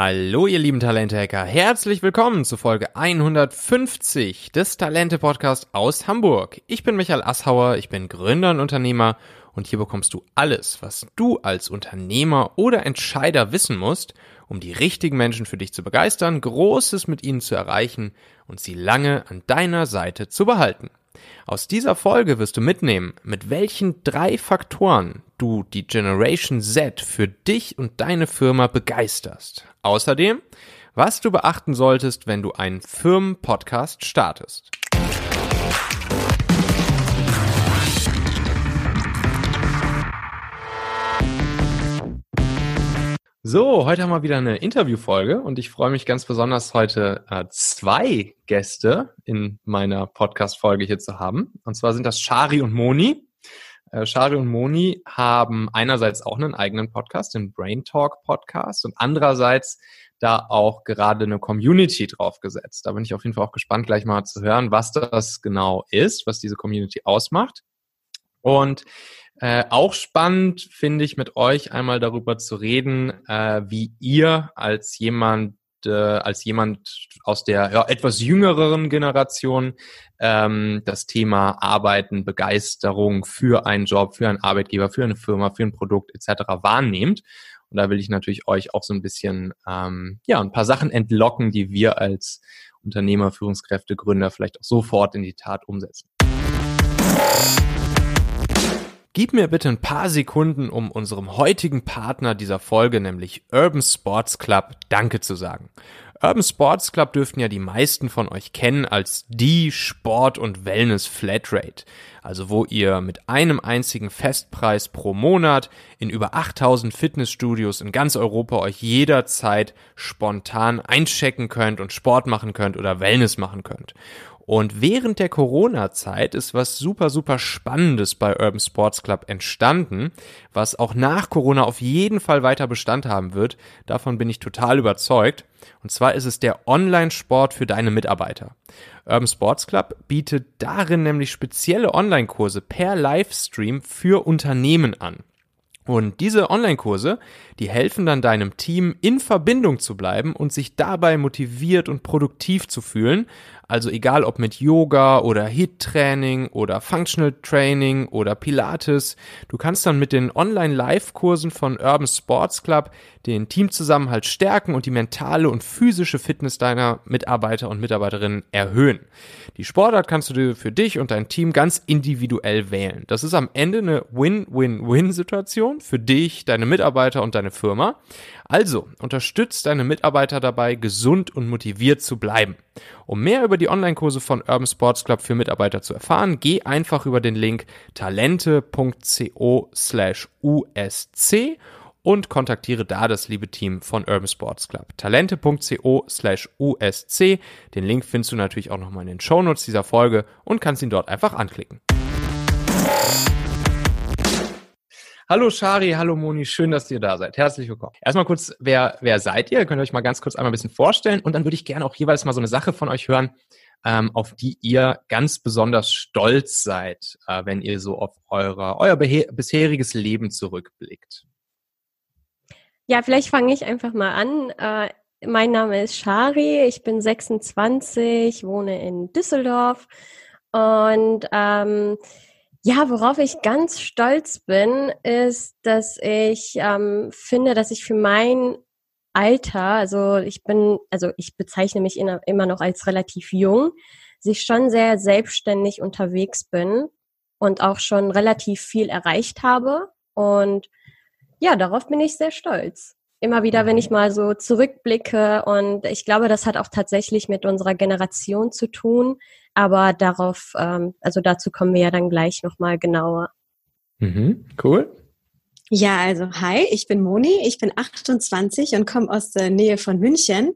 Hallo ihr lieben Talente-Hacker, herzlich willkommen zu Folge 150 des Talente-Podcasts aus Hamburg. Ich bin Michael Asshauer, ich bin Gründer und Unternehmer und hier bekommst du alles, was du als Unternehmer oder Entscheider wissen musst, um die richtigen Menschen für dich zu begeistern, Großes mit ihnen zu erreichen und sie lange an deiner Seite zu behalten. Aus dieser Folge wirst du mitnehmen, mit welchen drei Faktoren du die Generation Z für dich und deine Firma begeisterst. Außerdem, was du beachten solltest, wenn du einen Firmenpodcast startest. So, heute haben wir wieder eine Interviewfolge und ich freue mich ganz besonders heute äh, zwei Gäste in meiner Podcast-Folge hier zu haben. Und zwar sind das Shari und Moni. Äh, Shari und Moni haben einerseits auch einen eigenen Podcast, den Brain Talk Podcast, und andererseits da auch gerade eine Community draufgesetzt. Da bin ich auf jeden Fall auch gespannt, gleich mal zu hören, was das genau ist, was diese Community ausmacht. Und äh, auch spannend finde ich mit euch einmal darüber zu reden, äh, wie ihr als jemand äh, als jemand aus der ja, etwas jüngeren Generation ähm, das Thema Arbeiten, Begeisterung für einen Job, für einen Arbeitgeber, für eine Firma, für ein Produkt etc. wahrnehmt. Und da will ich natürlich euch auch so ein bisschen ähm, ja ein paar Sachen entlocken, die wir als Unternehmer, Führungskräfte, Gründer vielleicht auch sofort in die Tat umsetzen. Gib mir bitte ein paar Sekunden, um unserem heutigen Partner dieser Folge, nämlich Urban Sports Club, Danke zu sagen. Urban Sports Club dürften ja die meisten von euch kennen als die Sport- und Wellness-Flatrate. Also wo ihr mit einem einzigen Festpreis pro Monat in über 8000 Fitnessstudios in ganz Europa euch jederzeit spontan einchecken könnt und Sport machen könnt oder Wellness machen könnt. Und während der Corona-Zeit ist was super, super Spannendes bei Urban Sports Club entstanden, was auch nach Corona auf jeden Fall weiter Bestand haben wird. Davon bin ich total überzeugt. Und zwar ist es der Online-Sport für deine Mitarbeiter. Urban Sports Club bietet darin nämlich spezielle Online-Kurse per Livestream für Unternehmen an. Und diese Online-Kurse, die helfen dann deinem Team in Verbindung zu bleiben und sich dabei motiviert und produktiv zu fühlen. Also egal ob mit Yoga oder HIT-Training oder Functional Training oder Pilates, du kannst dann mit den Online-Live-Kursen von Urban Sports Club den Teamzusammenhalt stärken und die mentale und physische Fitness deiner Mitarbeiter und Mitarbeiterinnen erhöhen. Die Sportart kannst du für dich und dein Team ganz individuell wählen. Das ist am Ende eine Win-Win-Win-Situation für dich, deine Mitarbeiter und deine Firma. Also, unterstützt deine Mitarbeiter dabei, gesund und motiviert zu bleiben. Um mehr über die Online-Kurse von Urban Sports Club für Mitarbeiter zu erfahren, geh einfach über den Link talente.co slash usc und kontaktiere da das liebe Team von Urban Sports Club. Talente.co slash USC. Den Link findest du natürlich auch nochmal in den Shownotes dieser Folge und kannst ihn dort einfach anklicken. Hallo Shari, hallo Moni, schön, dass ihr da seid. Herzlich willkommen. Erstmal kurz, wer, wer seid ihr? Könnt ihr euch mal ganz kurz einmal ein bisschen vorstellen und dann würde ich gerne auch jeweils mal so eine Sache von euch hören, ähm, auf die ihr ganz besonders stolz seid, äh, wenn ihr so auf eure, euer bisheriges Leben zurückblickt. Ja, vielleicht fange ich einfach mal an. Äh, mein Name ist Shari, ich bin 26, wohne in Düsseldorf und ähm, ja, worauf ich ganz stolz bin, ist, dass ich ähm, finde, dass ich für mein Alter, also ich bin, also ich bezeichne mich in, immer noch als relativ jung, sich schon sehr selbstständig unterwegs bin und auch schon relativ viel erreicht habe und ja, darauf bin ich sehr stolz. Immer wieder, wenn ich mal so zurückblicke und ich glaube, das hat auch tatsächlich mit unserer Generation zu tun, aber darauf, ähm, also dazu kommen wir ja dann gleich nochmal genauer. Mhm, cool. Ja, also hi, ich bin Moni, ich bin 28 und komme aus der Nähe von München.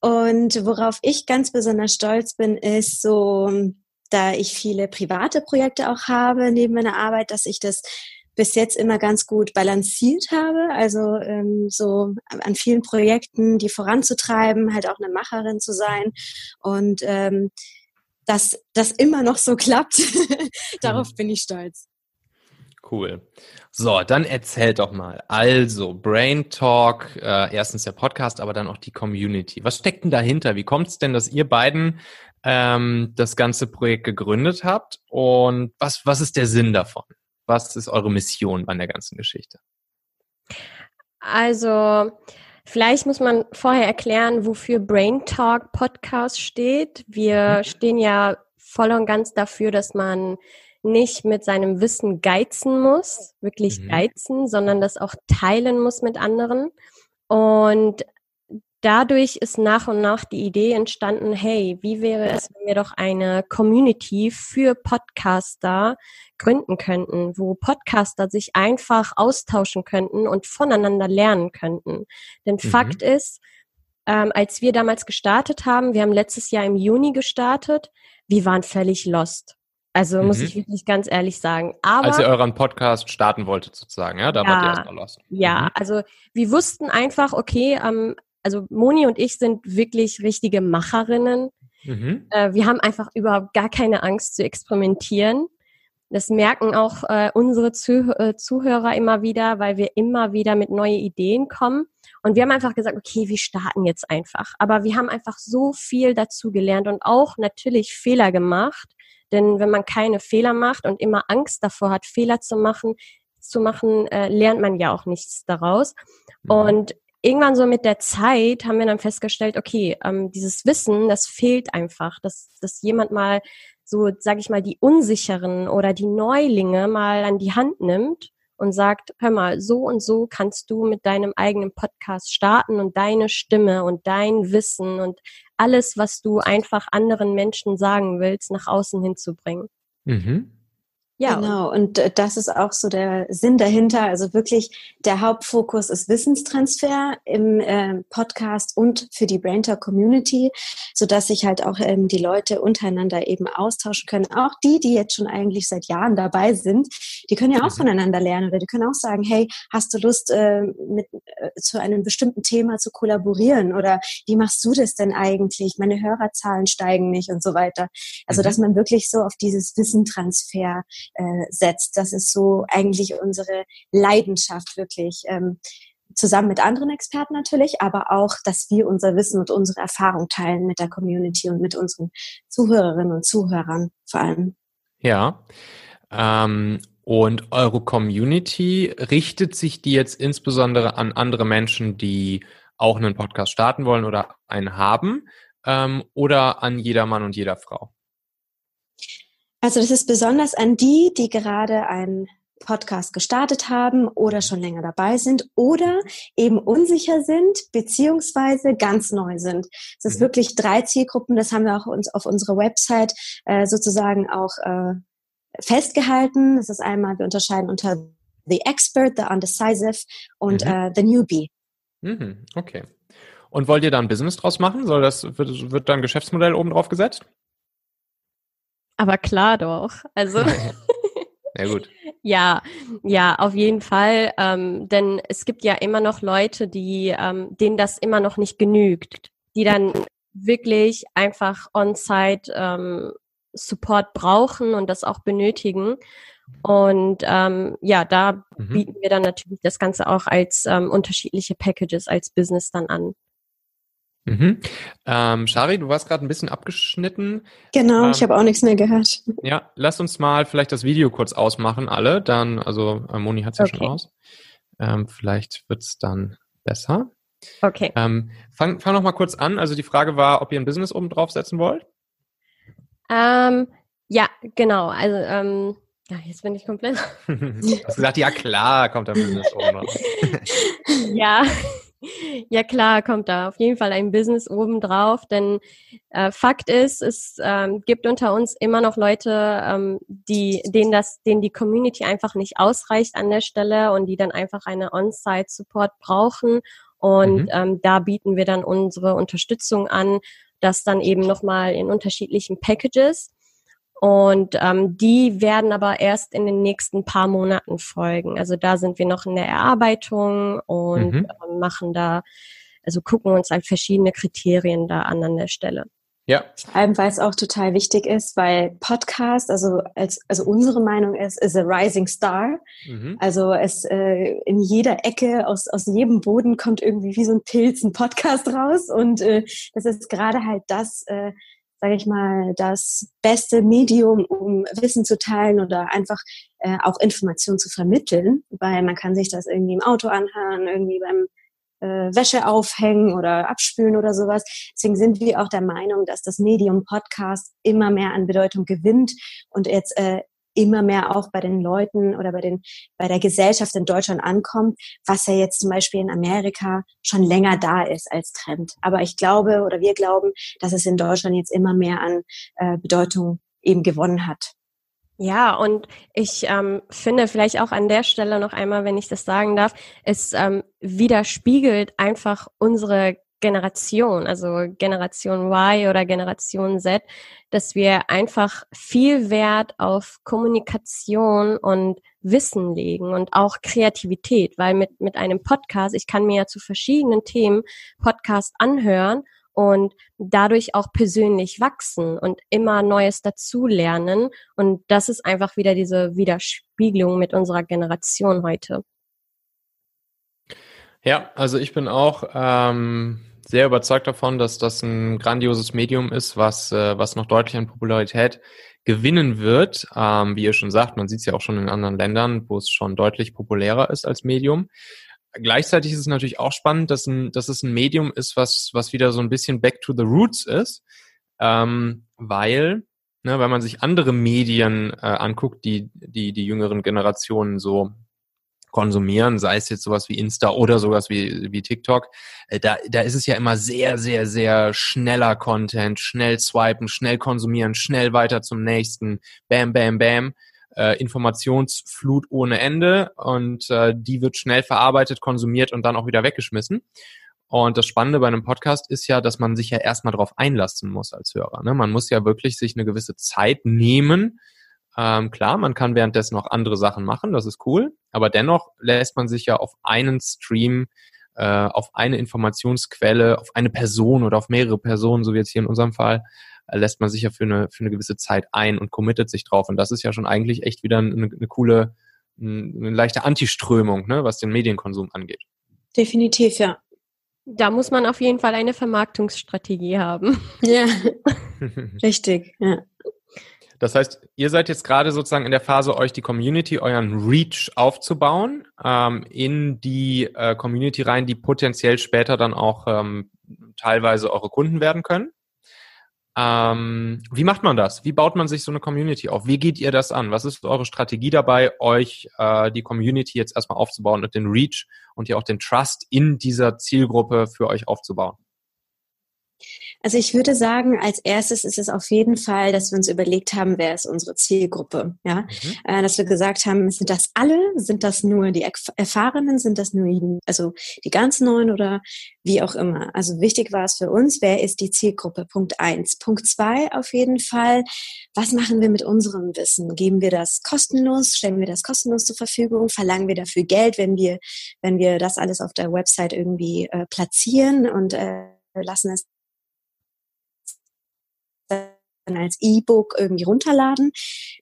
Und worauf ich ganz besonders stolz bin, ist so, da ich viele private Projekte auch habe neben meiner Arbeit, dass ich das bis jetzt immer ganz gut balanciert habe. Also ähm, so an vielen Projekten, die voranzutreiben, halt auch eine Macherin zu sein und ähm, dass das immer noch so klappt. Darauf mhm. bin ich stolz. Cool. So, dann erzähl doch mal. Also, Brain Talk, äh, erstens der Podcast, aber dann auch die Community. Was steckt denn dahinter? Wie kommt es denn, dass ihr beiden ähm, das ganze Projekt gegründet habt? Und was, was ist der Sinn davon? Was ist eure Mission an der ganzen Geschichte? Also, vielleicht muss man vorher erklären, wofür Brain Talk Podcast steht. Wir mhm. stehen ja voll und ganz dafür, dass man nicht mit seinem Wissen geizen muss, wirklich mhm. geizen, sondern das auch teilen muss mit anderen. Und dadurch ist nach und nach die Idee entstanden, hey, wie wäre es, wenn wir doch eine Community für Podcaster gründen könnten, wo Podcaster sich einfach austauschen könnten und voneinander lernen könnten. Denn mhm. Fakt ist, ähm, als wir damals gestartet haben, wir haben letztes Jahr im Juni gestartet, wir waren völlig lost. Also mhm. muss ich wirklich ganz ehrlich sagen. Aber, Als ihr euren Podcast starten wolltet sozusagen, ja, da ja, wart ihr erstmal los. Ja, mhm. also wir wussten einfach, okay, ähm, also Moni und ich sind wirklich richtige Macherinnen. Mhm. Äh, wir haben einfach überhaupt gar keine Angst zu experimentieren. Das merken auch äh, unsere Zuh äh, Zuhörer immer wieder, weil wir immer wieder mit neuen Ideen kommen. Und wir haben einfach gesagt, okay, wir starten jetzt einfach. Aber wir haben einfach so viel dazu gelernt und auch natürlich Fehler gemacht. Denn wenn man keine Fehler macht und immer Angst davor hat, Fehler zu machen, zu machen, äh, lernt man ja auch nichts daraus. Mhm. Und irgendwann so mit der Zeit haben wir dann festgestellt, okay, ähm, dieses Wissen, das fehlt einfach, dass, dass jemand mal so, sag ich mal, die Unsicheren oder die Neulinge mal an die Hand nimmt und sagt, hör mal, so und so kannst du mit deinem eigenen Podcast starten und deine Stimme und dein Wissen und alles, was du einfach anderen Menschen sagen willst, nach außen hinzubringen. Mhm. Ja. Genau, und äh, das ist auch so der Sinn dahinter. Also wirklich der Hauptfokus ist Wissenstransfer im äh, Podcast und für die Braintalk Community, so dass sich halt auch ähm, die Leute untereinander eben austauschen können. Auch die, die jetzt schon eigentlich seit Jahren dabei sind, die können ja auch mhm. voneinander lernen oder die können auch sagen, hey, hast du Lust, äh, mit, äh, zu einem bestimmten Thema zu kollaborieren oder wie machst du das denn eigentlich? Meine Hörerzahlen steigen nicht und so weiter. Also, mhm. dass man wirklich so auf dieses Wissentransfer äh, setzt. Das ist so eigentlich unsere Leidenschaft wirklich. Ähm, zusammen mit anderen Experten natürlich, aber auch, dass wir unser Wissen und unsere Erfahrung teilen mit der Community und mit unseren Zuhörerinnen und Zuhörern vor allem. Ja. Ähm, und eure Community richtet sich die jetzt insbesondere an andere Menschen, die auch einen Podcast starten wollen oder einen haben, ähm, oder an jeder Mann und jeder Frau? Also das ist besonders an die, die gerade einen Podcast gestartet haben oder schon länger dabei sind oder eben unsicher sind beziehungsweise ganz neu sind. Es ist mhm. wirklich drei Zielgruppen, das haben wir auch uns auf unserer Website äh, sozusagen auch äh, festgehalten. Das ist einmal, wir unterscheiden unter The Expert, The Undecisive und mhm. äh, The Newbie. Mhm. Okay. Und wollt ihr da ein Business draus machen? Soll das, wird, wird da ein Geschäftsmodell oben drauf gesetzt? Aber klar doch. Also. ja, gut. Ja, ja, auf jeden Fall. Ähm, denn es gibt ja immer noch Leute, die, ähm, denen das immer noch nicht genügt, die dann wirklich einfach on-site ähm, Support brauchen und das auch benötigen. Und ähm, ja, da mhm. bieten wir dann natürlich das Ganze auch als ähm, unterschiedliche Packages als Business dann an. Mhm. Ähm, Shari, du warst gerade ein bisschen abgeschnitten. Genau, ähm, ich habe auch nichts mehr gehört. Ja, lass uns mal vielleicht das Video kurz ausmachen, alle. Dann, also äh, Moni hat es ja okay. schon aus. Ähm, vielleicht wird's dann besser. Okay. Ähm, fang, fang noch mal kurz an. Also die Frage war, ob ihr ein Business oben draufsetzen wollt. Ähm, ja, genau. Also ähm, ja, jetzt bin ich komplett. du hast gesagt, ja klar, kommt ein Business oben drauf. ja. Ja klar, kommt da auf jeden Fall ein Business oben drauf, denn äh, Fakt ist, es ähm, gibt unter uns immer noch Leute, ähm, die, denen das, denen die Community einfach nicht ausreicht an der Stelle und die dann einfach eine On-Site-Support brauchen und mhm. ähm, da bieten wir dann unsere Unterstützung an, das dann eben nochmal in unterschiedlichen Packages. Und ähm, die werden aber erst in den nächsten paar Monaten folgen. Also da sind wir noch in der Erarbeitung und mhm. äh, machen da, also gucken uns halt verschiedene Kriterien da an an der Stelle. Ja. Vor allem, weil es auch total wichtig ist, weil Podcast, also als also unsere Meinung ist, ist a rising star. Mhm. Also es äh, in jeder Ecke aus aus jedem Boden kommt irgendwie wie so ein Pilz ein Podcast raus und äh, das ist gerade halt das, äh, sage ich mal, das beste Medium, um Wissen zu teilen oder einfach äh, auch Informationen zu vermitteln, weil man kann sich das irgendwie im Auto anhören, irgendwie beim äh, Wäsche aufhängen oder abspülen oder sowas. Deswegen sind wir auch der Meinung, dass das Medium Podcast immer mehr an Bedeutung gewinnt und jetzt äh, immer mehr auch bei den Leuten oder bei den bei der Gesellschaft in Deutschland ankommt, was ja jetzt zum Beispiel in Amerika schon länger da ist als Trend. Aber ich glaube oder wir glauben, dass es in Deutschland jetzt immer mehr an äh, Bedeutung eben gewonnen hat. Ja, und ich ähm, finde vielleicht auch an der Stelle noch einmal, wenn ich das sagen darf, es ähm, widerspiegelt einfach unsere Generation, also Generation Y oder Generation Z, dass wir einfach viel Wert auf Kommunikation und Wissen legen und auch Kreativität, weil mit, mit einem Podcast, ich kann mir ja zu verschiedenen Themen Podcast anhören und dadurch auch persönlich wachsen und immer Neues dazulernen. Und das ist einfach wieder diese Widerspiegelung mit unserer Generation heute. Ja, also ich bin auch ähm, sehr überzeugt davon, dass das ein grandioses Medium ist, was, äh, was noch deutlich an Popularität gewinnen wird. Ähm, wie ihr schon sagt, man sieht es ja auch schon in anderen Ländern, wo es schon deutlich populärer ist als Medium. Gleichzeitig ist es natürlich auch spannend, dass, ein, dass es ein Medium ist, was, was wieder so ein bisschen back to the roots ist, ähm, weil, ne, weil man sich andere Medien äh, anguckt, die, die die jüngeren Generationen so konsumieren, sei es jetzt sowas wie Insta oder sowas wie, wie TikTok, äh, da, da ist es ja immer sehr, sehr, sehr schneller Content, schnell swipen, schnell konsumieren, schnell weiter zum nächsten, bam, bam, bam äh, Informationsflut ohne Ende und äh, die wird schnell verarbeitet, konsumiert und dann auch wieder weggeschmissen. Und das Spannende bei einem Podcast ist ja, dass man sich ja erstmal darauf einlassen muss als Hörer. Ne? Man muss ja wirklich sich eine gewisse Zeit nehmen. Ähm, klar, man kann währenddessen noch andere Sachen machen, das ist cool, aber dennoch lässt man sich ja auf einen Stream, äh, auf eine Informationsquelle, auf eine Person oder auf mehrere Personen, so wie jetzt hier in unserem Fall, lässt man sich ja für eine, für eine gewisse Zeit ein und committet sich drauf. Und das ist ja schon eigentlich echt wieder eine, eine coole, eine leichte Antiströmung, ne, was den Medienkonsum angeht. Definitiv, ja. Da muss man auf jeden Fall eine Vermarktungsstrategie haben. Ja, richtig, ja. Das heißt, ihr seid jetzt gerade sozusagen in der Phase, euch die Community, euren Reach aufzubauen, ähm, in die äh, Community rein, die potenziell später dann auch ähm, teilweise eure Kunden werden können. Ähm, wie macht man das? Wie baut man sich so eine Community auf? Wie geht ihr das an? Was ist eure Strategie dabei, euch äh, die Community jetzt erstmal aufzubauen und den Reach und ja auch den Trust in dieser Zielgruppe für euch aufzubauen? Also ich würde sagen, als erstes ist es auf jeden Fall, dass wir uns überlegt haben, wer ist unsere Zielgruppe. Ja, mhm. äh, dass wir gesagt haben, sind das alle? Sind das nur die Erfahrenen? Sind das nur die, also die ganz Neuen oder wie auch immer? Also wichtig war es für uns, wer ist die Zielgruppe? Punkt eins. Punkt zwei auf jeden Fall. Was machen wir mit unserem Wissen? Geben wir das kostenlos? Stellen wir das kostenlos zur Verfügung? Verlangen wir dafür Geld, wenn wir, wenn wir das alles auf der Website irgendwie äh, platzieren und äh, lassen es als E-Book irgendwie runterladen.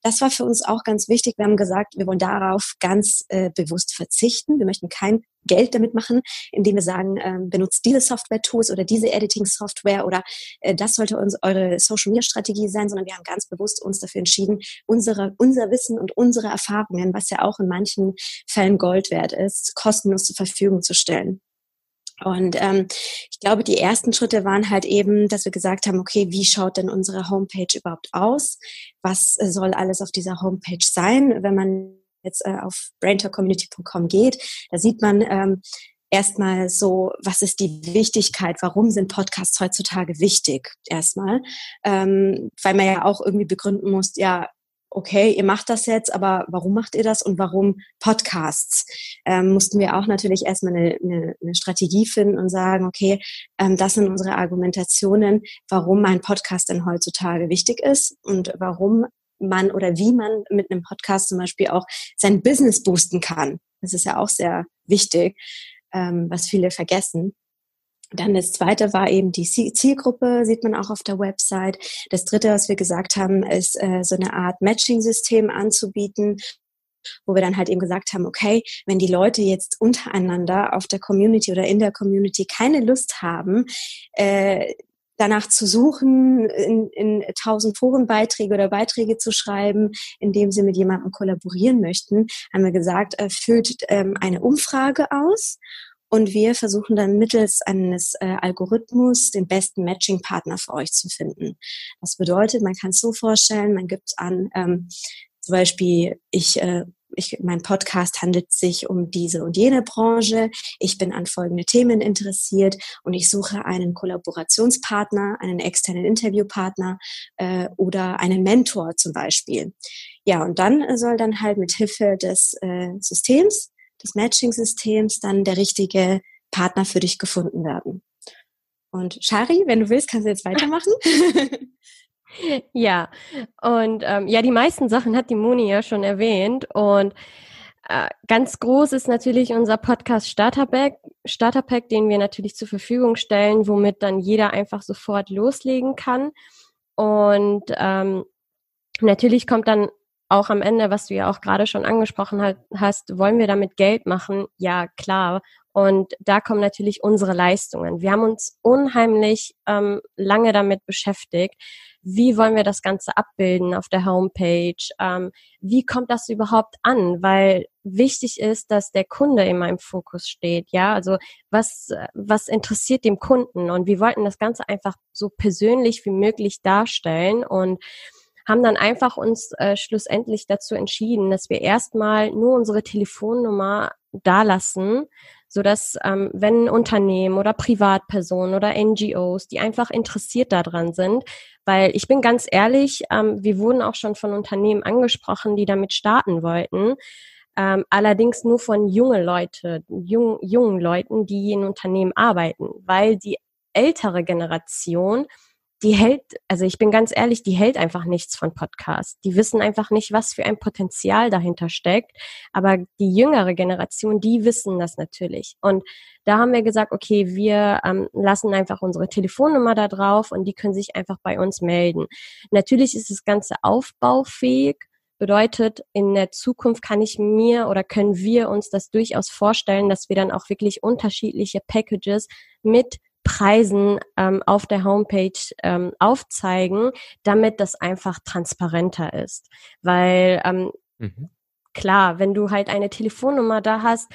Das war für uns auch ganz wichtig. Wir haben gesagt, wir wollen darauf ganz äh, bewusst verzichten. Wir möchten kein Geld damit machen, indem wir sagen, äh, benutzt diese Software-Tools oder diese Editing-Software oder äh, das sollte uns eure Social-Media-Strategie sein, sondern wir haben ganz bewusst uns dafür entschieden, unsere, unser Wissen und unsere Erfahrungen, was ja auch in manchen Fällen Gold wert ist, kostenlos zur Verfügung zu stellen. Und ähm, ich glaube, die ersten Schritte waren halt eben, dass wir gesagt haben, okay, wie schaut denn unsere Homepage überhaupt aus? Was äh, soll alles auf dieser Homepage sein? Wenn man jetzt äh, auf braintalkcommunity.com geht, da sieht man ähm, erstmal so, was ist die Wichtigkeit? Warum sind Podcasts heutzutage wichtig? Erstmal, ähm, weil man ja auch irgendwie begründen muss, ja, okay, ihr macht das jetzt, aber warum macht ihr das und warum Podcasts? Ähm, mussten wir auch natürlich erstmal eine, eine, eine Strategie finden und sagen, okay, ähm, das sind unsere Argumentationen, warum ein Podcast denn heutzutage wichtig ist und warum man oder wie man mit einem Podcast zum Beispiel auch sein Business boosten kann. Das ist ja auch sehr wichtig, ähm, was viele vergessen. Dann das zweite war eben die Zielgruppe, sieht man auch auf der Website. Das dritte, was wir gesagt haben, ist äh, so eine Art Matching-System anzubieten, wo wir dann halt eben gesagt haben, okay, wenn die Leute jetzt untereinander auf der Community oder in der Community keine Lust haben, äh, danach zu suchen, in, in tausend Forenbeiträge oder Beiträge zu schreiben, indem sie mit jemandem kollaborieren möchten, haben wir gesagt, äh, ähm, eine Umfrage aus und wir versuchen dann mittels eines äh, Algorithmus den besten Matching-Partner für euch zu finden. Das bedeutet, man kann es so vorstellen, man gibt an, ähm, zum Beispiel, ich äh, ich, mein Podcast handelt sich um diese und jene Branche. Ich bin an folgende Themen interessiert und ich suche einen Kollaborationspartner, einen externen Interviewpartner äh, oder einen Mentor zum Beispiel. Ja, und dann soll dann halt mit Hilfe des äh, Systems, des Matching-Systems, dann der richtige Partner für dich gefunden werden. Und Shari, wenn du willst, kannst du jetzt weitermachen. Ja, und ähm, ja, die meisten Sachen hat die Moni ja schon erwähnt. Und äh, ganz groß ist natürlich unser Podcast Starter Pack, Starter Pack, den wir natürlich zur Verfügung stellen, womit dann jeder einfach sofort loslegen kann. Und ähm, natürlich kommt dann auch am Ende, was du ja auch gerade schon angesprochen hast, wollen wir damit Geld machen? Ja, klar. Und da kommen natürlich unsere Leistungen. Wir haben uns unheimlich ähm, lange damit beschäftigt. Wie wollen wir das Ganze abbilden auf der Homepage? Ähm, wie kommt das überhaupt an? Weil wichtig ist, dass der Kunde immer im Fokus steht. Ja, also was, was interessiert dem Kunden? Und wir wollten das Ganze einfach so persönlich wie möglich darstellen und haben dann einfach uns äh, schlussendlich dazu entschieden, dass wir erstmal nur unsere Telefonnummer dalassen, so dass ähm, wenn Unternehmen oder Privatpersonen oder NGOs, die einfach interessiert daran sind, weil ich bin ganz ehrlich, ähm, wir wurden auch schon von Unternehmen angesprochen, die damit starten wollten. Ähm, allerdings nur von junge Leute, jung, jungen Leuten, die in Unternehmen arbeiten, weil die ältere Generation die hält, also ich bin ganz ehrlich, die hält einfach nichts von Podcasts. Die wissen einfach nicht, was für ein Potenzial dahinter steckt. Aber die jüngere Generation, die wissen das natürlich. Und da haben wir gesagt, okay, wir ähm, lassen einfach unsere Telefonnummer da drauf und die können sich einfach bei uns melden. Natürlich ist das Ganze aufbaufähig. Bedeutet, in der Zukunft kann ich mir oder können wir uns das durchaus vorstellen, dass wir dann auch wirklich unterschiedliche Packages mit Preisen ähm, auf der Homepage ähm, aufzeigen, damit das einfach transparenter ist. Weil ähm, mhm. klar, wenn du halt eine Telefonnummer da hast,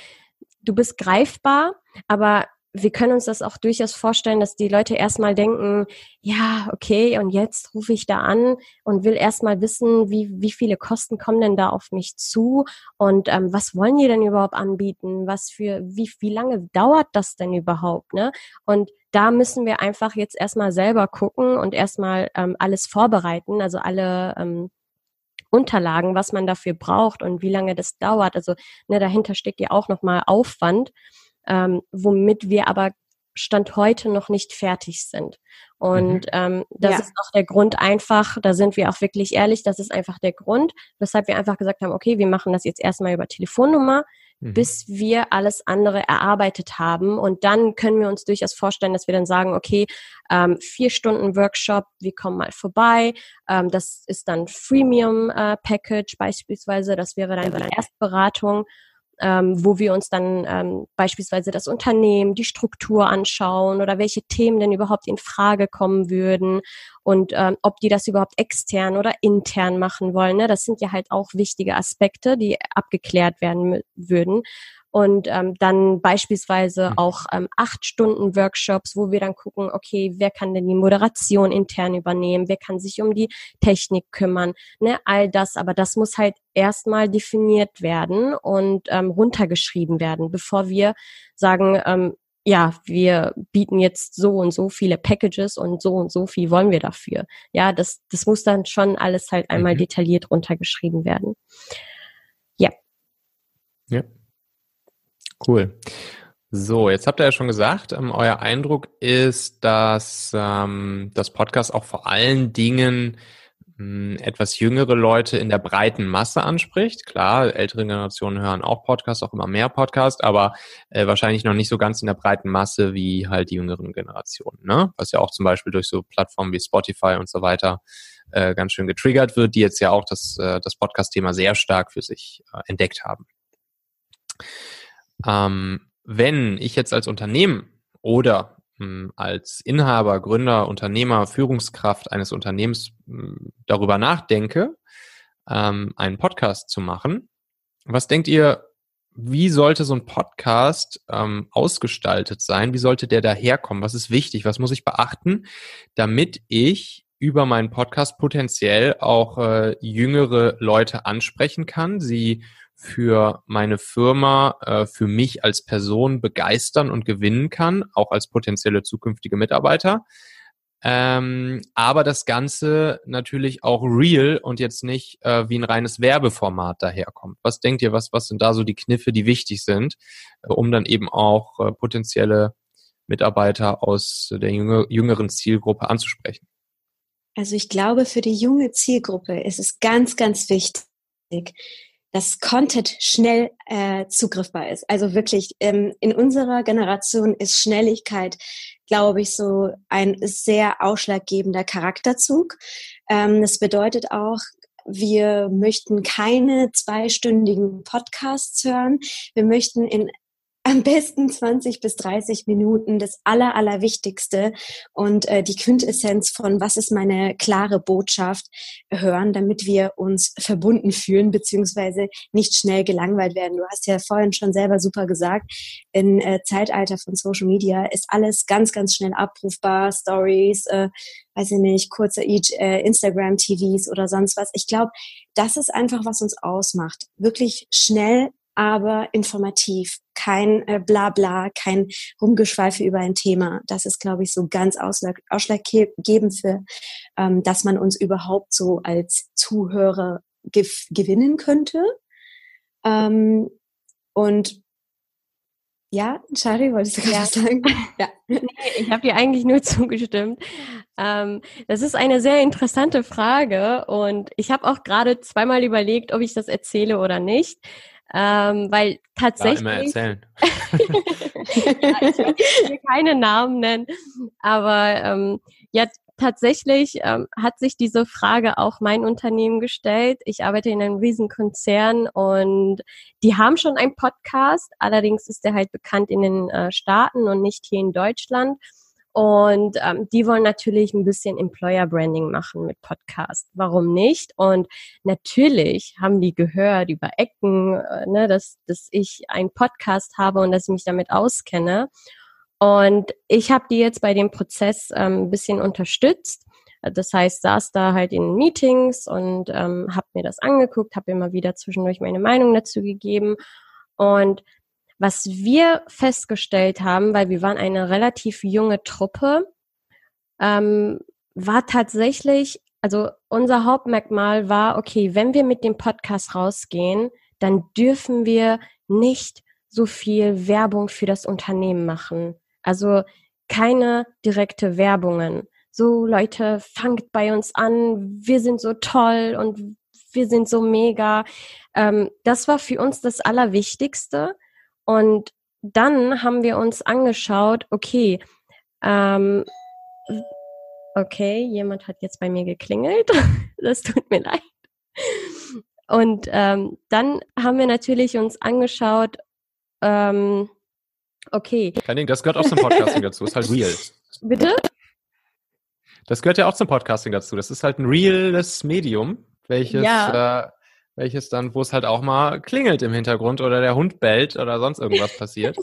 du bist greifbar, aber wir können uns das auch durchaus vorstellen, dass die Leute erstmal denken, ja, okay, und jetzt rufe ich da an und will erstmal wissen, wie, wie viele Kosten kommen denn da auf mich zu und ähm, was wollen die denn überhaupt anbieten? Was für, wie, wie lange dauert das denn überhaupt? Ne? Und da müssen wir einfach jetzt erstmal selber gucken und erstmal ähm, alles vorbereiten, also alle ähm, Unterlagen, was man dafür braucht und wie lange das dauert. Also ne, dahinter steckt ja auch nochmal Aufwand ähm, womit wir aber Stand heute noch nicht fertig sind. Und mhm. ähm, das ja. ist auch der Grund einfach, da sind wir auch wirklich ehrlich, das ist einfach der Grund, weshalb wir einfach gesagt haben, okay, wir machen das jetzt erstmal über Telefonnummer, mhm. bis wir alles andere erarbeitet haben. Und dann können wir uns durchaus vorstellen, dass wir dann sagen, okay, ähm, vier Stunden Workshop, wir kommen mal vorbei. Ähm, das ist dann Freemium äh, Package beispielsweise, das wäre dann die Erstberatung ähm, wo wir uns dann ähm, beispielsweise das Unternehmen, die Struktur anschauen oder welche Themen denn überhaupt in Frage kommen würden und ähm, ob die das überhaupt extern oder intern machen wollen. Ne? Das sind ja halt auch wichtige Aspekte, die abgeklärt werden würden und ähm, dann beispielsweise mhm. auch ähm, acht Stunden Workshops, wo wir dann gucken, okay, wer kann denn die Moderation intern übernehmen, wer kann sich um die Technik kümmern, ne, all das, aber das muss halt erstmal definiert werden und ähm, runtergeschrieben werden, bevor wir sagen, ähm, ja, wir bieten jetzt so und so viele Packages und so und so viel wollen wir dafür. Ja, das, das muss dann schon alles halt einmal mhm. detailliert runtergeschrieben werden. Ja. Ja. Cool. So, jetzt habt ihr ja schon gesagt, ähm, euer Eindruck ist, dass ähm, das Podcast auch vor allen Dingen mh, hm, etwas jüngere Leute in der breiten Masse anspricht. Klar, ältere Generationen hören auch Podcasts, auch immer mehr Podcasts, aber äh, wahrscheinlich noch nicht so ganz in der breiten Masse wie halt die jüngeren Generationen. Ne? Was ja auch zum Beispiel durch so Plattformen wie Spotify und so weiter äh, ganz schön getriggert wird, die jetzt ja auch das, äh, das Podcast-Thema sehr stark für sich äh, entdeckt haben. Ähm, wenn ich jetzt als Unternehmen oder hm, als Inhaber, Gründer, Unternehmer, Führungskraft eines Unternehmens hm, darüber nachdenke, ähm, einen Podcast zu machen, was denkt ihr, wie sollte so ein Podcast ähm, ausgestaltet sein? Wie sollte der daherkommen? Was ist wichtig? Was muss ich beachten, damit ich über meinen Podcast potenziell auch äh, jüngere Leute ansprechen kann, sie für meine Firma, äh, für mich als Person begeistern und gewinnen kann, auch als potenzielle zukünftige Mitarbeiter. Ähm, aber das Ganze natürlich auch real und jetzt nicht äh, wie ein reines Werbeformat daherkommt. Was denkt ihr, was, was sind da so die Kniffe, die wichtig sind, äh, um dann eben auch äh, potenzielle Mitarbeiter aus der jünger, jüngeren Zielgruppe anzusprechen? Also ich glaube, für die junge Zielgruppe ist es ganz, ganz wichtig, dass Content schnell äh, zugriffbar ist. Also wirklich, ähm, in unserer Generation ist Schnelligkeit, glaube ich, so ein sehr ausschlaggebender Charakterzug. Ähm, das bedeutet auch, wir möchten keine zweistündigen Podcasts hören. Wir möchten in am besten 20 bis 30 Minuten das Aller, Allerwichtigste und äh, die Quintessenz von was ist meine klare Botschaft hören, damit wir uns verbunden fühlen, beziehungsweise nicht schnell gelangweilt werden. Du hast ja vorhin schon selber super gesagt, im äh, Zeitalter von Social Media ist alles ganz, ganz schnell abrufbar, Stories, äh, weiß ich nicht, kurze äh, Instagram-TVs oder sonst was. Ich glaube, das ist einfach, was uns ausmacht. Wirklich schnell aber informativ. Kein äh, Blabla, kein Rumgeschweife über ein Thema. Das ist, glaube ich, so ganz ausschlag ausschlaggebend für, ähm, dass man uns überhaupt so als Zuhörer gewinnen könnte. Ähm, und ja, Shari, wolltest du gerade ja. sagen? Ja. Nee, ich habe dir eigentlich nur zugestimmt. Ähm, das ist eine sehr interessante Frage und ich habe auch gerade zweimal überlegt, ob ich das erzähle oder nicht. Ähm, weil tatsächlich. Ja, immer erzählen. ja, ich will keine Namen nennen, aber ähm, ja, tatsächlich ähm, hat sich diese Frage auch mein Unternehmen gestellt. Ich arbeite in einem Riesenkonzern und die haben schon einen Podcast, allerdings ist der halt bekannt in den äh, Staaten und nicht hier in Deutschland. Und ähm, die wollen natürlich ein bisschen Employer Branding machen mit Podcast. Warum nicht? Und natürlich haben die gehört über Ecken, äh, ne, dass, dass ich einen Podcast habe und dass ich mich damit auskenne. Und ich habe die jetzt bei dem Prozess ähm, ein bisschen unterstützt. Das heißt, saß da halt in Meetings und ähm, habe mir das angeguckt, habe immer wieder zwischendurch meine Meinung dazu gegeben. Und was wir festgestellt haben, weil wir waren eine relativ junge Truppe, ähm, war tatsächlich, also unser Hauptmerkmal war, okay, wenn wir mit dem Podcast rausgehen, dann dürfen wir nicht so viel Werbung für das Unternehmen machen. Also keine direkte Werbungen. So Leute, fangt bei uns an, wir sind so toll und wir sind so mega. Ähm, das war für uns das Allerwichtigste, und dann haben wir uns angeschaut, okay, ähm, okay, jemand hat jetzt bei mir geklingelt. das tut mir leid. Und ähm, dann haben wir natürlich uns angeschaut, ähm, okay. Kein das gehört auch zum Podcasting dazu, ist halt real. Bitte? Das gehört ja auch zum Podcasting dazu. Das ist halt ein reales Medium, welches ja. äh, welches dann, wo es halt auch mal klingelt im Hintergrund oder der Hund bellt oder sonst irgendwas passiert.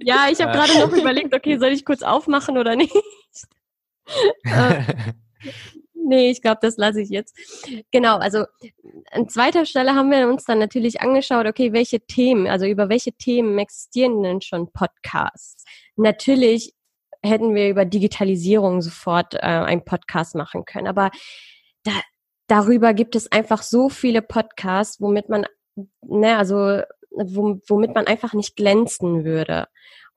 ja, ich habe äh. gerade noch überlegt, okay, soll ich kurz aufmachen oder nicht? äh, nee, ich glaube, das lasse ich jetzt. Genau, also an zweiter Stelle haben wir uns dann natürlich angeschaut, okay, welche Themen, also über welche Themen existieren denn schon Podcasts? Natürlich hätten wir über Digitalisierung sofort äh, einen Podcast machen können, aber da, darüber gibt es einfach so viele Podcasts, womit man, ne, also womit man einfach nicht glänzen würde.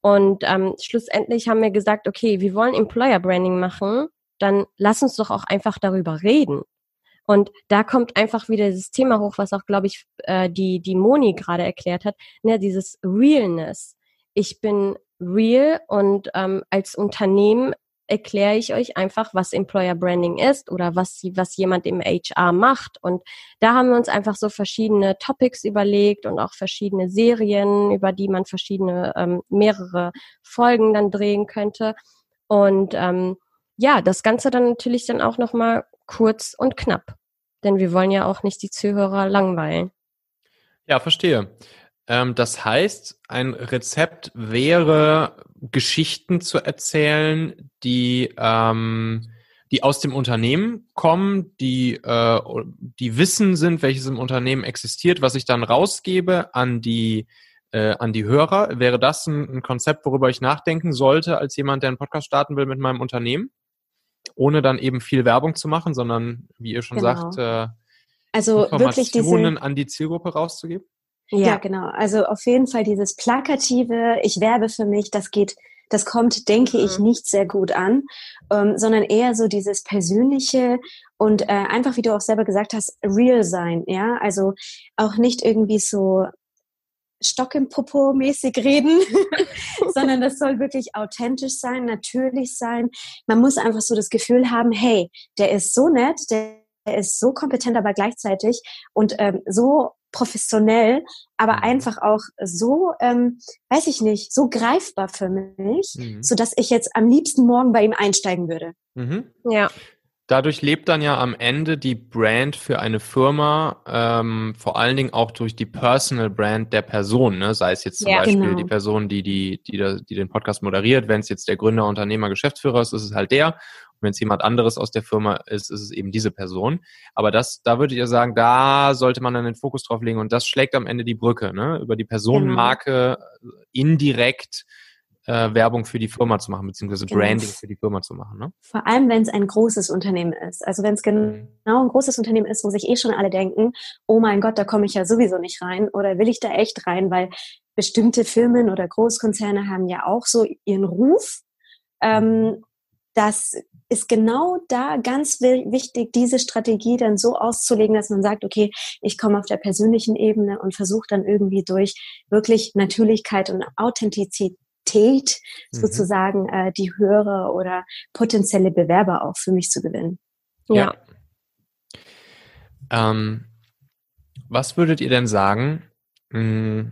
Und ähm, schlussendlich haben wir gesagt, okay, wir wollen Employer Branding machen, dann lass uns doch auch einfach darüber reden. Und da kommt einfach wieder dieses Thema hoch, was auch, glaube ich, äh, die, die Moni gerade erklärt hat, ne, dieses Realness. Ich bin real und ähm, als Unternehmen erkläre ich euch einfach, was Employer Branding ist oder was, was jemand im HR macht. Und da haben wir uns einfach so verschiedene Topics überlegt und auch verschiedene Serien, über die man verschiedene, ähm, mehrere Folgen dann drehen könnte. Und ähm, ja, das Ganze dann natürlich dann auch nochmal kurz und knapp. Denn wir wollen ja auch nicht die Zuhörer langweilen. Ja, verstehe. Ähm, das heißt, ein Rezept wäre, Geschichten zu erzählen, die, ähm, die aus dem Unternehmen kommen, die, äh, die Wissen sind, welches im Unternehmen existiert, was ich dann rausgebe an die, äh, an die Hörer. Wäre das ein, ein Konzept, worüber ich nachdenken sollte, als jemand, der einen Podcast starten will mit meinem Unternehmen? Ohne dann eben viel Werbung zu machen, sondern, wie ihr schon genau. sagt, äh, also Informationen diese, an die Zielgruppe rauszugeben? Ja. ja, genau. Also auf jeden Fall dieses plakative, ich werbe für mich, das geht, das kommt, denke mhm. ich, nicht sehr gut an, ähm, sondern eher so dieses persönliche und äh, einfach, wie du auch selber gesagt hast, real sein. Ja, also auch nicht irgendwie so Stock im Popo mäßig reden, sondern das soll wirklich authentisch sein, natürlich sein. Man muss einfach so das Gefühl haben, hey, der ist so nett, der ist so kompetent, aber gleichzeitig und ähm, so professionell, aber mhm. einfach auch so, ähm, weiß ich nicht, so greifbar für mich, mhm. so dass ich jetzt am liebsten morgen bei ihm einsteigen würde. Mhm. Ja. Dadurch lebt dann ja am Ende die Brand für eine Firma, ähm, vor allen Dingen auch durch die Personal Brand der Person, ne? sei es jetzt zum ja, Beispiel genau. die Person, die, die, die, die den Podcast moderiert, wenn es jetzt der Gründer, Unternehmer, Geschäftsführer ist, ist es halt der. Wenn es jemand anderes aus der Firma ist, ist es eben diese Person. Aber das, da würde ich ja sagen, da sollte man dann den Fokus drauf legen und das schlägt am Ende die Brücke, ne? Über die Personenmarke genau. indirekt äh, Werbung für die Firma zu machen, beziehungsweise genau. Branding für die Firma zu machen. Ne? Vor allem, wenn es ein großes Unternehmen ist. Also wenn es mhm. genau ein großes Unternehmen ist, wo sich eh schon alle denken, oh mein Gott, da komme ich ja sowieso nicht rein oder will ich da echt rein, weil bestimmte Firmen oder Großkonzerne haben ja auch so ihren Ruf. Ähm, mhm. Ist genau da ganz wichtig, diese Strategie dann so auszulegen, dass man sagt, okay, ich komme auf der persönlichen Ebene und versuche dann irgendwie durch wirklich Natürlichkeit und Authentizität mhm. sozusagen äh, die Hörer oder potenzielle Bewerber auch für mich zu gewinnen. Ja. ja. Ähm, was würdet ihr denn sagen? Hm,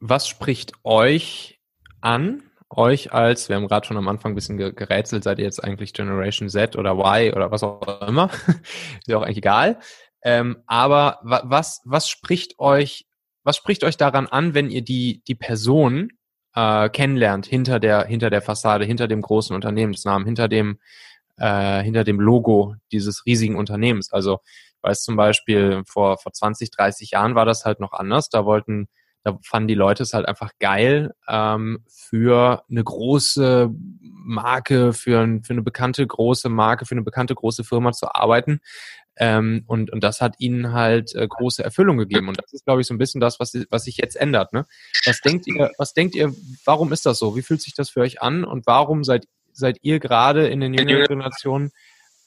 was spricht euch an euch als, wir haben gerade schon am Anfang ein bisschen gerätselt, seid ihr jetzt eigentlich Generation Z oder Y oder was auch immer, ist ja auch eigentlich egal. Ähm, aber was, was spricht euch, was spricht euch daran an, wenn ihr die, die Person äh, kennenlernt hinter der, hinter der Fassade, hinter dem großen Unternehmensnamen, hinter dem, äh, hinter dem Logo dieses riesigen Unternehmens? Also, ich weiß zum Beispiel, vor, vor 20, 30 Jahren war das halt noch anders. Da wollten da fanden die Leute es halt einfach geil, ähm, für eine große Marke, für, ein, für eine bekannte große Marke, für eine bekannte große Firma zu arbeiten. Ähm, und, und das hat ihnen halt äh, große Erfüllung gegeben. Und das ist, glaube ich, so ein bisschen das, was, was sich jetzt ändert. Ne? Was denkt ihr, was denkt ihr, warum ist das so? Wie fühlt sich das für euch an? Und warum seid, seid ihr gerade in den jüngeren Generationen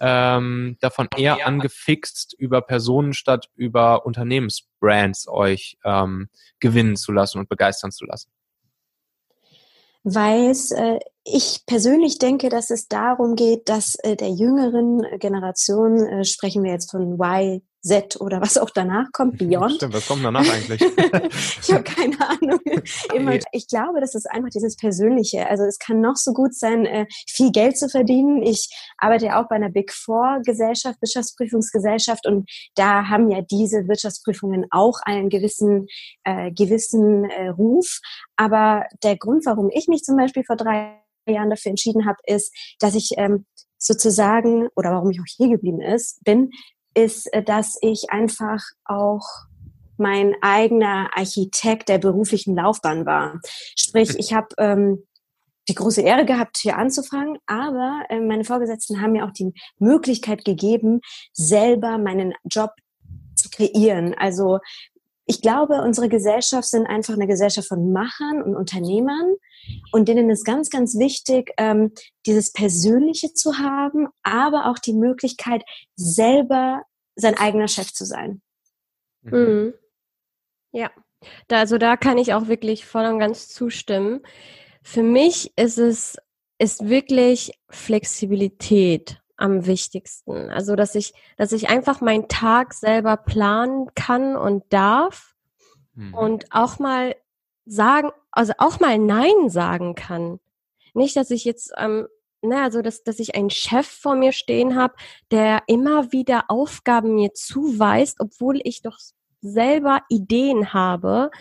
ähm, davon eher angefixt, über Personen statt über Unternehmensbrands euch ähm, gewinnen zu lassen und begeistern zu lassen? Weil es, äh, ich persönlich denke, dass es darum geht, dass äh, der jüngeren Generation, äh, sprechen wir jetzt von Y, Z oder was auch danach kommt, Beyond. Stimmt, was kommt danach eigentlich? ich habe keine Ahnung. Immer, ich glaube, das ist einfach dieses Persönliche. Also es kann noch so gut sein, äh, viel Geld zu verdienen. Ich arbeite ja auch bei einer Big Four Gesellschaft, Wirtschaftsprüfungsgesellschaft und da haben ja diese Wirtschaftsprüfungen auch einen gewissen, äh, gewissen äh, Ruf. Aber der Grund, warum ich mich zum Beispiel vor drei Jahren dafür entschieden habe, ist, dass ich ähm, sozusagen, oder warum ich auch hier geblieben ist, bin, ist, äh, dass ich einfach auch mein eigener Architekt der beruflichen Laufbahn war. Sprich, ich habe ähm, die große Ehre gehabt, hier anzufangen, aber äh, meine Vorgesetzten haben mir auch die Möglichkeit gegeben, selber meinen Job zu kreieren. Also ich glaube, unsere Gesellschaft sind einfach eine Gesellschaft von Machern und Unternehmern und denen ist ganz, ganz wichtig, ähm, dieses Persönliche zu haben, aber auch die Möglichkeit, selber sein eigener Chef zu sein. Mhm. mhm. Ja, da, also da kann ich auch wirklich voll und ganz zustimmen. Für mich ist es ist wirklich Flexibilität am wichtigsten. Also dass ich, dass ich einfach meinen Tag selber planen kann und darf mhm. und auch mal sagen, also auch mal Nein sagen kann. Nicht, dass ich jetzt ähm, ne, also dass, dass ich einen Chef vor mir stehen habe, der immer wieder Aufgaben mir zuweist, obwohl ich doch selber Ideen habe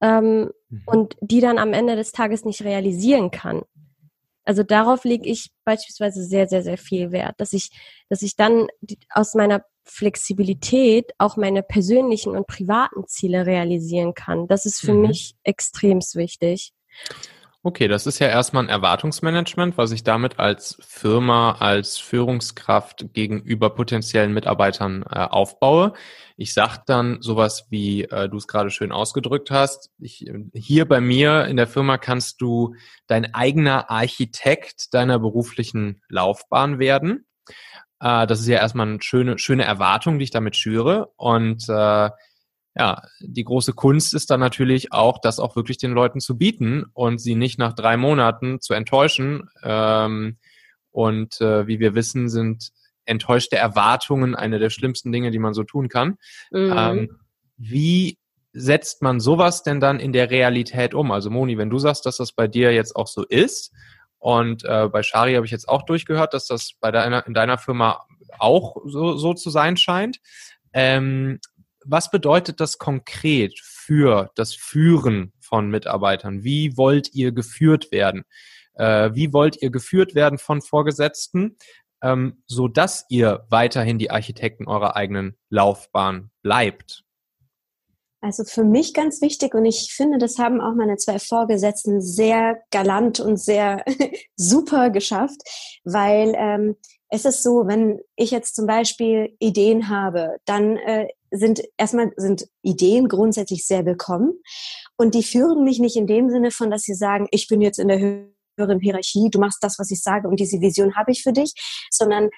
ähm, mhm. und die dann am Ende des Tages nicht realisieren kann. Also darauf lege ich beispielsweise sehr, sehr, sehr viel Wert, dass ich, dass ich dann aus meiner Flexibilität auch meine persönlichen und privaten Ziele realisieren kann. Das ist für mhm. mich extremst wichtig. Okay, das ist ja erstmal ein Erwartungsmanagement, was ich damit als Firma, als Führungskraft gegenüber potenziellen Mitarbeitern äh, aufbaue. Ich sage dann sowas wie äh, du es gerade schön ausgedrückt hast. Ich, hier bei mir in der Firma kannst du dein eigener Architekt deiner beruflichen Laufbahn werden. Äh, das ist ja erstmal eine schöne, schöne Erwartung, die ich damit schüre. Und äh, ja, die große Kunst ist dann natürlich auch, das auch wirklich den Leuten zu bieten und sie nicht nach drei Monaten zu enttäuschen. Ähm, und äh, wie wir wissen, sind enttäuschte Erwartungen eine der schlimmsten Dinge, die man so tun kann. Mhm. Ähm, wie setzt man sowas denn dann in der Realität um? Also Moni, wenn du sagst, dass das bei dir jetzt auch so ist und äh, bei Shari habe ich jetzt auch durchgehört, dass das bei deiner in deiner Firma auch so, so zu sein scheint. Ähm, was bedeutet das konkret für das Führen von Mitarbeitern? Wie wollt ihr geführt werden? Äh, wie wollt ihr geführt werden von Vorgesetzten, ähm, so dass ihr weiterhin die Architekten eurer eigenen Laufbahn bleibt? Also für mich ganz wichtig und ich finde, das haben auch meine zwei Vorgesetzten sehr galant und sehr super geschafft, weil ähm, es ist so, wenn ich jetzt zum Beispiel Ideen habe, dann äh, sind erstmal sind Ideen grundsätzlich sehr willkommen. Und die führen mich nicht in dem Sinne von, dass sie sagen, ich bin jetzt in der höheren Hierarchie, du machst das, was ich sage und diese Vision habe ich für dich, sondern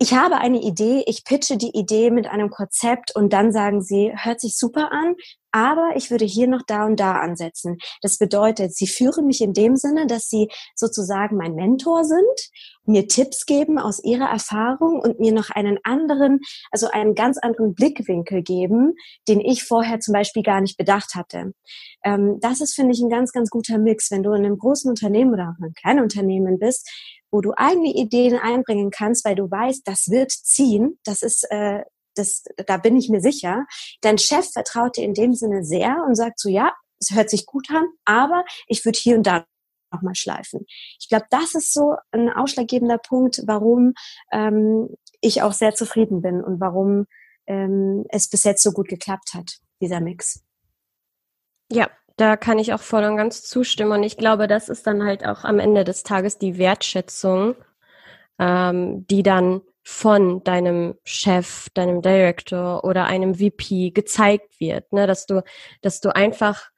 ich habe eine Idee, ich pitche die Idee mit einem Konzept und dann sagen sie, hört sich super an, aber ich würde hier noch da und da ansetzen. Das bedeutet, sie führen mich in dem Sinne, dass sie sozusagen mein Mentor sind, mir Tipps geben aus ihrer Erfahrung und mir noch einen anderen, also einen ganz anderen Blickwinkel geben, den ich vorher zum Beispiel gar nicht bedacht hatte. Ähm, das ist, finde ich, ein ganz, ganz guter Mix. Wenn du in einem großen Unternehmen oder auch einem kleinen Unternehmen bist, wo du eigene Ideen einbringen kannst, weil du weißt, das wird ziehen, das ist, äh, das, da bin ich mir sicher. Dein Chef vertraut dir in dem Sinne sehr und sagt so, ja, es hört sich gut an, aber ich würde hier und da nochmal schleifen. Ich glaube, das ist so ein ausschlaggebender Punkt, warum ähm, ich auch sehr zufrieden bin und warum ähm, es bis jetzt so gut geklappt hat, dieser Mix. Ja, da kann ich auch voll und ganz zustimmen. Und ich glaube, das ist dann halt auch am Ende des Tages die Wertschätzung, ähm, die dann von deinem Chef, deinem Director oder einem VP gezeigt wird, ne? dass du, dass du einfach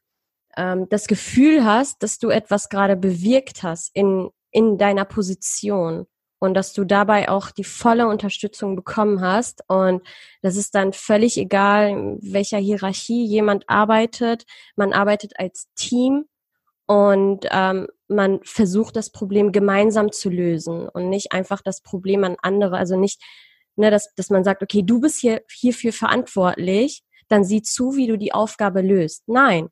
ähm, das Gefühl hast, dass du etwas gerade bewirkt hast in in deiner Position und dass du dabei auch die volle Unterstützung bekommen hast. Und das ist dann völlig egal, in welcher Hierarchie jemand arbeitet. Man arbeitet als Team und ähm, man versucht das Problem gemeinsam zu lösen und nicht einfach das Problem an andere, also nicht, ne, dass, dass man sagt, okay, du bist hier hierfür verantwortlich, dann sieh zu, wie du die Aufgabe löst. Nein,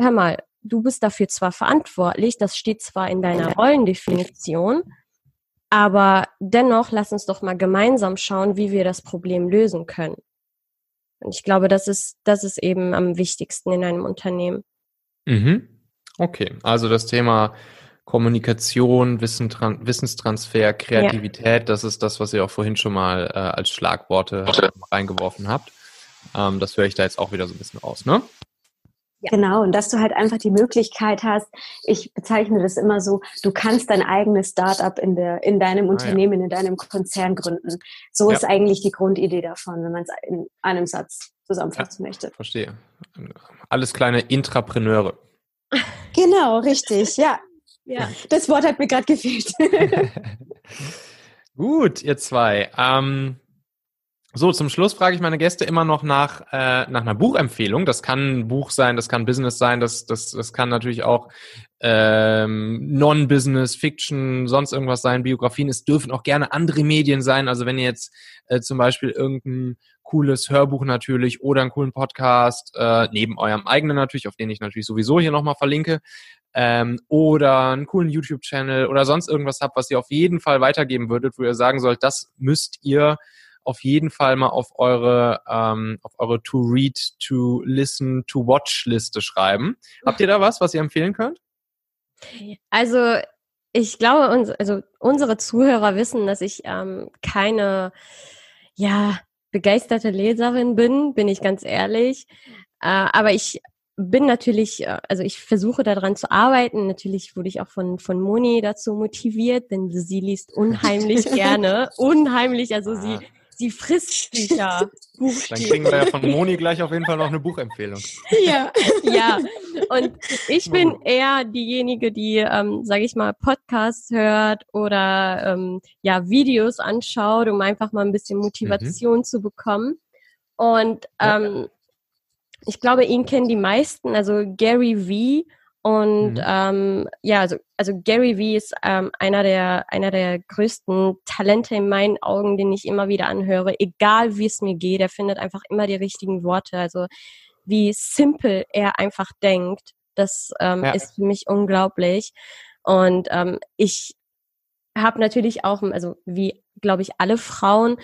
hör mal, du bist dafür zwar verantwortlich, das steht zwar in deiner Rollendefinition, aber dennoch, lass uns doch mal gemeinsam schauen, wie wir das Problem lösen können. Und ich glaube, das ist, das ist eben am wichtigsten in einem Unternehmen. Mhm. Okay, also das Thema Kommunikation, Wissenstransfer, Kreativität, ja. das ist das, was ihr auch vorhin schon mal äh, als Schlagworte reingeworfen habt. Ähm, das höre ich da jetzt auch wieder so ein bisschen raus, ne? Ja. Genau, und dass du halt einfach die Möglichkeit hast, ich bezeichne das immer so, du kannst dein eigenes Startup in, der, in deinem ah, Unternehmen, ja. in deinem Konzern gründen. So ja. ist eigentlich die Grundidee davon, wenn man es in einem Satz zusammenfassen möchte. Verstehe. Alles kleine Intrapreneure. Genau, richtig, ja. ja. Das Wort hat mir gerade gefehlt. Gut, ihr zwei. Ähm, So, zum Schluss frage ich meine Gäste immer noch nach, äh, nach einer Buchempfehlung. Das kann ein Buch sein, das kann Business sein, das, das, das kann natürlich auch ähm, Non-Business, Fiction, sonst irgendwas sein, Biografien. Es dürfen auch gerne andere Medien sein. Also wenn ihr jetzt äh, zum Beispiel irgendein cooles Hörbuch natürlich oder einen coolen Podcast, äh, neben eurem eigenen natürlich, auf den ich natürlich sowieso hier nochmal verlinke, ähm, oder einen coolen YouTube-Channel oder sonst irgendwas habt, was ihr auf jeden Fall weitergeben würdet, wo ihr sagen sollt, das müsst ihr auf jeden Fall mal auf eure, ähm, auf eure To Read, To Listen, To Watch Liste schreiben. Habt ihr da was, was ihr empfehlen könnt? Also ich glaube, uns, also unsere Zuhörer wissen, dass ich ähm, keine, ja, begeisterte Leserin bin, bin ich ganz ehrlich. Äh, aber ich bin natürlich, äh, also ich versuche daran zu arbeiten. Natürlich wurde ich auch von, von Moni dazu motiviert, denn sie liest unheimlich gerne. Unheimlich, also sie ah die Frisstücher. Dann kriegen wir ja von Moni gleich auf jeden Fall noch eine Buchempfehlung. Ja, ja. Und ich bin eher diejenige, die, ähm, sage ich mal, Podcasts hört oder ähm, ja Videos anschaut, um einfach mal ein bisschen Motivation mhm. zu bekommen. Und ähm, ja. ich glaube, ihn kennen die meisten. Also Gary V und mhm. ähm, ja, also, also Gary Vee ist ähm, einer der einer der größten Talente in meinen Augen, den ich immer wieder anhöre, egal wie es mir geht. Er findet einfach immer die richtigen Worte. Also wie simpel er einfach denkt, das ähm, ja. ist für mich unglaublich. Und ähm, ich habe natürlich auch, also wie glaube ich alle Frauen,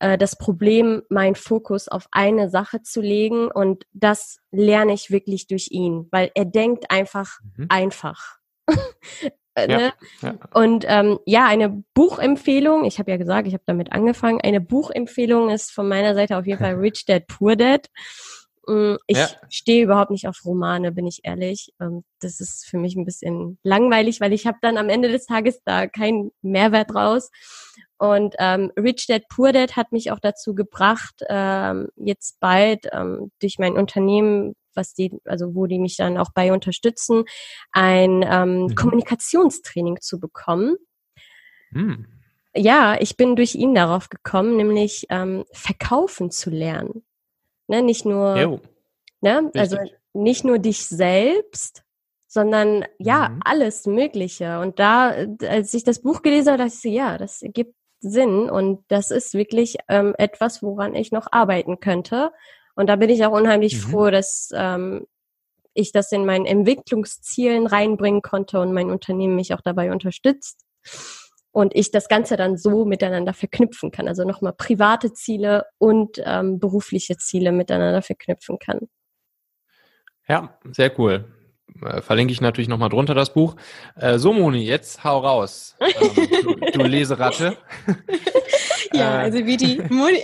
äh, das Problem, meinen Fokus auf eine Sache zu legen. Und das lerne ich wirklich durch ihn, weil er denkt einfach mhm. einfach. Äh, ne? ja, ja. Und ähm, ja, eine Buchempfehlung, ich habe ja gesagt, ich habe damit angefangen, eine Buchempfehlung ist von meiner Seite auf jeden Fall Rich Dad Poor Dad. Mm, ich ja. stehe überhaupt nicht auf Romane, bin ich ehrlich. Ähm, das ist für mich ein bisschen langweilig, weil ich habe dann am Ende des Tages da keinen Mehrwert raus. Und ähm, Rich Dad Poor Dad hat mich auch dazu gebracht, ähm, jetzt bald ähm, durch mein Unternehmen, was die, also wo die mich dann auch bei unterstützen, ein ähm, mhm. Kommunikationstraining zu bekommen. Mhm. Ja, ich bin durch ihn darauf gekommen, nämlich ähm, verkaufen zu lernen. Ne, nicht nur, ne, also nicht nur dich selbst, sondern ja, mhm. alles Mögliche. Und da, als ich das Buch gelesen habe, dachte ich so, ja, das ergibt Sinn und das ist wirklich ähm, etwas, woran ich noch arbeiten könnte. Und da bin ich auch unheimlich mhm. froh, dass ähm, ich das in meinen Entwicklungszielen reinbringen konnte und mein Unternehmen mich auch dabei unterstützt und ich das Ganze dann so miteinander verknüpfen kann. Also nochmal private Ziele und ähm, berufliche Ziele miteinander verknüpfen kann. Ja, sehr cool. Äh, verlinke ich natürlich nochmal drunter das Buch. Äh, so, Moni, jetzt hau raus. Ähm, du, du Leseratte. ja, äh. also wie die,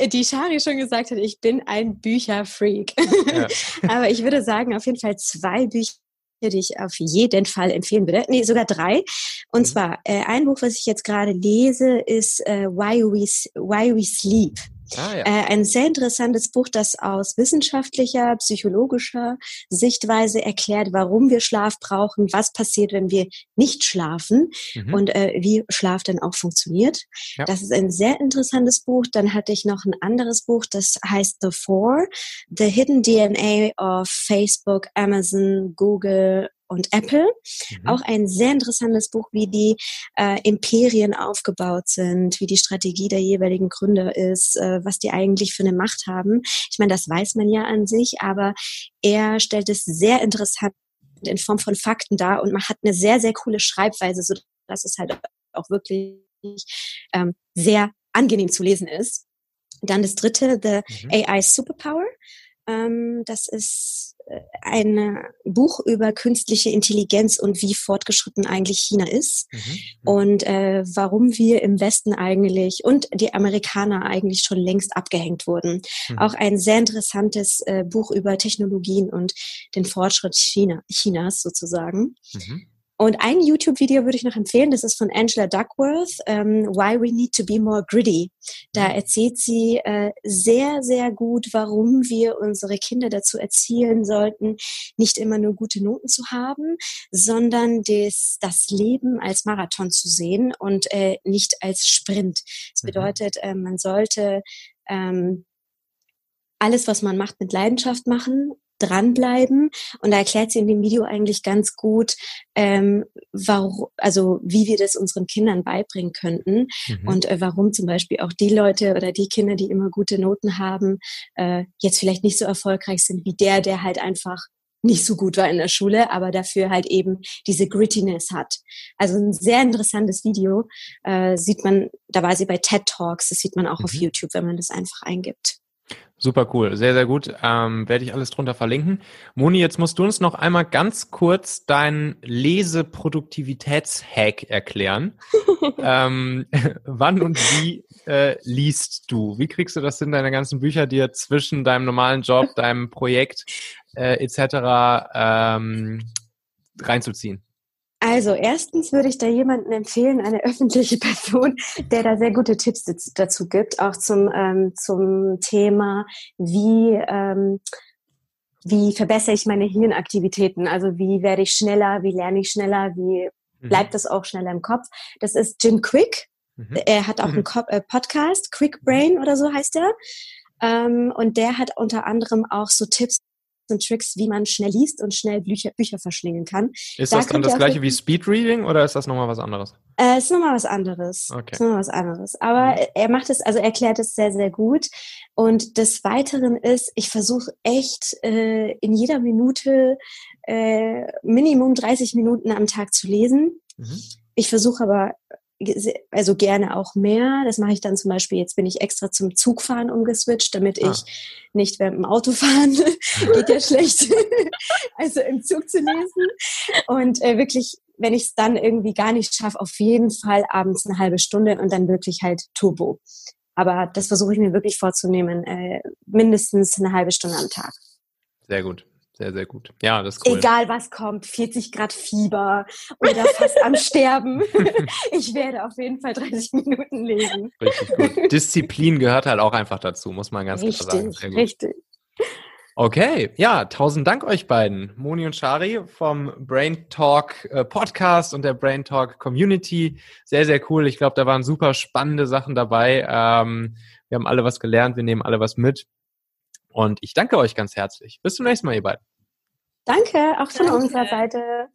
die Shari schon gesagt hat, ich bin ein Bücherfreak. Ja. Aber ich würde sagen, auf jeden Fall zwei Bücher die ich auf jeden Fall empfehlen würde. Nee, sogar drei. Und mhm. zwar, äh, ein Buch, was ich jetzt gerade lese, ist äh, Why, We, Why We Sleep. Ah, ja. äh, ein sehr interessantes Buch, das aus wissenschaftlicher, psychologischer Sichtweise erklärt, warum wir Schlaf brauchen, was passiert, wenn wir nicht schlafen mhm. und äh, wie Schlaf dann auch funktioniert. Ja. Das ist ein sehr interessantes Buch. Dann hatte ich noch ein anderes Buch, das heißt The Four, The Hidden DNA of Facebook, Amazon, Google und Apple. Mhm. Auch ein sehr interessantes Buch, wie die äh, Imperien aufgebaut sind, wie die Strategie der jeweiligen Gründer ist, äh, was die eigentlich für eine Macht haben. Ich meine, das weiß man ja an sich, aber er stellt es sehr interessant in Form von Fakten dar und man hat eine sehr, sehr coole Schreibweise, so dass es halt auch wirklich ähm, sehr angenehm zu lesen ist. Dann das dritte, The mhm. AI Superpower. Ähm, das ist ein Buch über künstliche Intelligenz und wie fortgeschritten eigentlich China ist mhm. mhm. und äh, warum wir im Westen eigentlich und die Amerikaner eigentlich schon längst abgehängt wurden. Mhm. Auch ein sehr interessantes äh, Buch über Technologien und den Fortschritt China, Chinas sozusagen. Mhm. Und ein YouTube-Video würde ich noch empfehlen, das ist von Angela Duckworth, ähm, Why We Need to Be More Gritty. Da mhm. erzählt sie äh, sehr, sehr gut, warum wir unsere Kinder dazu erzielen sollten, nicht immer nur gute Noten zu haben, sondern des, das Leben als Marathon zu sehen und äh, nicht als Sprint. Das mhm. bedeutet, äh, man sollte ähm, alles, was man macht, mit Leidenschaft machen, dranbleiben. Und da erklärt sie in dem Video eigentlich ganz gut, ähm, warum, also wie wir das unseren Kindern beibringen könnten mhm. und äh, warum zum Beispiel auch die Leute oder die Kinder, die immer gute Noten haben, äh, jetzt vielleicht nicht so erfolgreich sind wie der, der halt einfach nicht so gut war in der Schule, aber dafür halt eben diese Grittiness hat. Also ein sehr interessantes Video äh, sieht man, da war sie bei TED Talks, das sieht man auch mhm. auf YouTube, wenn man das einfach eingibt. Super cool, sehr, sehr gut. Ähm, werde ich alles drunter verlinken. Moni, jetzt musst du uns noch einmal ganz kurz deinen Leseproduktivitätshack erklären. ähm, wann und wie äh, liest du? Wie kriegst du das in deine ganzen Bücher dir zwischen deinem normalen Job, deinem Projekt äh, etc. Ähm, reinzuziehen? Also erstens würde ich da jemanden empfehlen, eine öffentliche Person, der da sehr gute Tipps dazu gibt, auch zum, ähm, zum Thema, wie, ähm, wie verbessere ich meine Hirnaktivitäten, also wie werde ich schneller, wie lerne ich schneller, wie mhm. bleibt das auch schneller im Kopf. Das ist Jim Quick. Mhm. Er hat auch mhm. einen äh, Podcast, Quick Brain oder so heißt er. Ähm, und der hat unter anderem auch so Tipps und Tricks, wie man schnell liest und schnell Bücher, Bücher verschlingen kann. Ist da das dann das gleiche wie Speedreading oder ist das nochmal was anderes? Äh, ist nochmal was anderes. Okay. Ist nochmal was anderes. Aber mhm. er macht es, also erklärt es sehr, sehr gut. Und des Weiteren ist, ich versuche echt äh, in jeder Minute äh, Minimum 30 Minuten am Tag zu lesen. Mhm. Ich versuche aber also gerne auch mehr. Das mache ich dann zum Beispiel, jetzt bin ich extra zum Zugfahren umgeswitcht, damit ah. ich nicht während dem Autofahren, geht ja schlecht, also im Zug zu lesen. Und äh, wirklich, wenn ich es dann irgendwie gar nicht schaffe, auf jeden Fall abends eine halbe Stunde und dann wirklich halt Turbo. Aber das versuche ich mir wirklich vorzunehmen, äh, mindestens eine halbe Stunde am Tag. Sehr gut. Sehr, sehr gut. Ja, das ist cool. Egal was kommt, 40 Grad Fieber oder fast am Sterben. Ich werde auf jeden Fall 30 Minuten lesen. Richtig gut. Disziplin gehört halt auch einfach dazu, muss man ganz richtig, klar sagen. Richtig. Okay, ja, tausend Dank euch beiden, Moni und Shari vom Brain Talk äh, Podcast und der Brain Talk Community. Sehr, sehr cool. Ich glaube, da waren super spannende Sachen dabei. Ähm, wir haben alle was gelernt, wir nehmen alle was mit. Und ich danke euch ganz herzlich. Bis zum nächsten Mal, ihr beiden. Danke, auch von danke. unserer Seite.